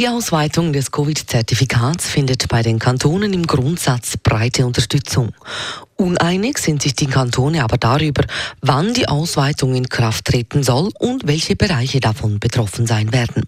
Die Ausweitung des Covid-Zertifikats findet bei den Kantonen im Grundsatz breite Unterstützung. Uneinig sind sich die Kantone aber darüber, wann die Ausweitung in Kraft treten soll und welche Bereiche davon betroffen sein werden.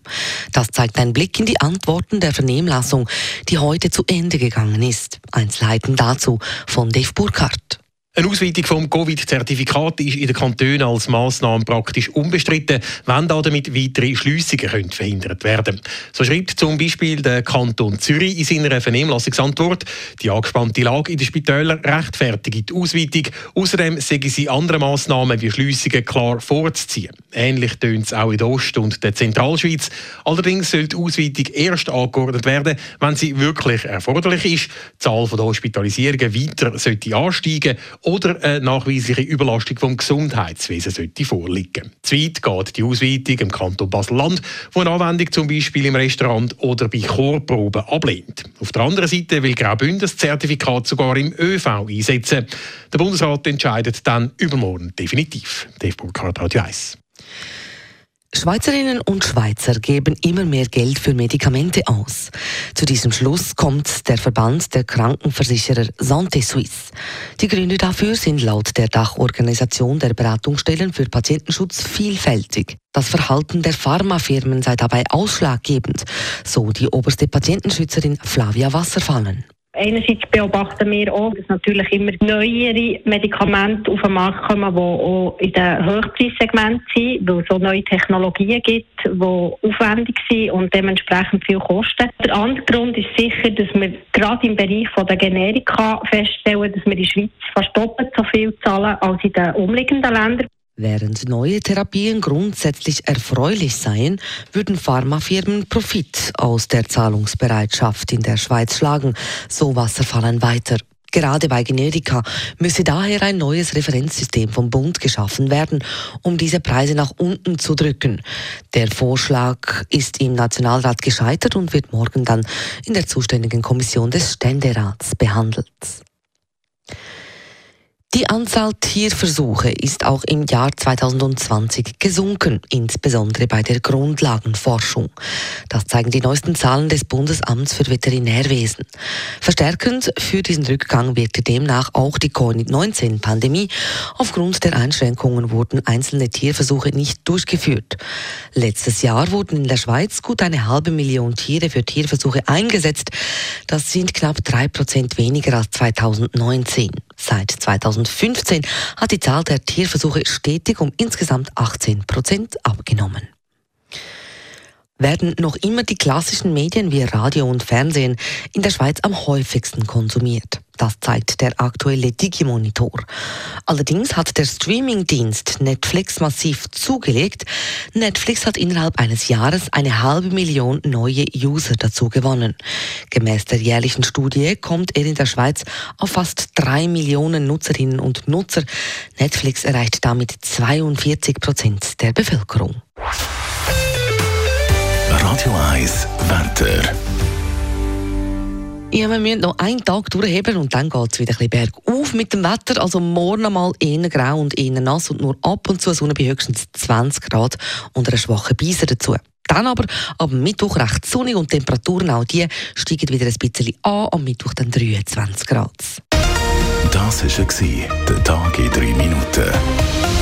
Das zeigt ein Blick in die Antworten der Vernehmlassung, die heute zu Ende gegangen ist. Einzelheiten dazu von Dave Burkhardt. Eine Ausweitung vom Covid-Zertifikat ist in den Kantonen als Massnahme praktisch unbestritten, wenn damit weitere Schliessungen können verhindert werden So schreibt zum Beispiel der Kanton Zürich in seiner Vernehmlassungsantwort, die angespannte Lage in den Spitälern rechtfertigt die Ausweitung. Außerdem sägen sie andere Massnahmen wie Schliessungen klar vorzuziehen. Ähnlich tönt es auch in der Ost- und der Zentralschweiz. Allerdings soll die Ausweitung erst angeordnet werden, wenn sie wirklich erforderlich ist, die Zahl der Hospitalisierungen weiter sollte ansteigen oder eine nachweisliche Überlastung vom Gesundheitswesen sollte vorliegen. Zu weit geht die Ausweitung im Kanton Basel-Land, wo eine Anwendung zum Beispiel im Restaurant oder bei Chorproben ablehnt. Auf der anderen Seite will Graubünden das Zertifikat sogar im ÖV einsetzen. Der Bundesrat entscheidet dann übermorgen definitiv. Dave Burkhardt, Radio 1. Schweizerinnen und Schweizer geben immer mehr Geld für Medikamente aus. Zu diesem Schluss kommt der Verband der Krankenversicherer Santé Suisse. Die Gründe dafür sind laut der Dachorganisation der Beratungsstellen für Patientenschutz vielfältig. Das Verhalten der Pharmafirmen sei dabei ausschlaggebend, so die oberste Patientenschützerin Flavia Wasserfallen. Einerseits beobachten wir auch, dass natürlich immer neuere Medikamente auf den Markt kommen, die auch in den Hochpreissegmenten sind, weil es so neue Technologien gibt, die aufwendig sind und dementsprechend viel kosten. Der andere Grund ist sicher, dass wir gerade im Bereich der Generika feststellen, dass wir in der Schweiz fast doppelt so viel zahlen als in den umliegenden Ländern. Während neue Therapien grundsätzlich erfreulich seien, würden Pharmafirmen Profit aus der Zahlungsbereitschaft in der Schweiz schlagen, so Wasserfallen weiter. Gerade bei Generika müsse daher ein neues Referenzsystem vom Bund geschaffen werden, um diese Preise nach unten zu drücken. Der Vorschlag ist im Nationalrat gescheitert und wird morgen dann in der zuständigen Kommission des Ständerats behandelt. Die Anzahl Tierversuche ist auch im Jahr 2020 gesunken, insbesondere bei der Grundlagenforschung. Das zeigen die neuesten Zahlen des Bundesamts für Veterinärwesen. Verstärkend für diesen Rückgang wirkte demnach auch die Covid-19-Pandemie. Aufgrund der Einschränkungen wurden einzelne Tierversuche nicht durchgeführt. Letztes Jahr wurden in der Schweiz gut eine halbe Million Tiere für Tierversuche eingesetzt. Das sind knapp drei Prozent weniger als 2019. Seit 2015 hat die Zahl der Tierversuche stetig um insgesamt 18 Prozent abgenommen werden noch immer die klassischen Medien wie Radio und Fernsehen in der Schweiz am häufigsten konsumiert. Das zeigt der aktuelle Digimonitor. Allerdings hat der Streamingdienst Netflix massiv zugelegt. Netflix hat innerhalb eines Jahres eine halbe Million neue User dazu gewonnen. Gemäß der jährlichen Studie kommt er in der Schweiz auf fast drei Millionen Nutzerinnen und Nutzer. Netflix erreicht damit 42 Prozent der Bevölkerung. Radio 1 Wetter. Ja, wir müssen noch einen Tag durchheben und dann geht es wieder ein bisschen bergauf mit dem Wetter. Also morgen einmal eher grau und eher nass und nur ab und zu Sonne bei höchstens 20 Grad und einer schwachen Beißer dazu. Dann aber ab Mittwoch recht sonnig und Temperaturen auch die steigen wieder ein bisschen an. Am Mittwoch dann 23 Grad. Das war der Tag in drei Minuten.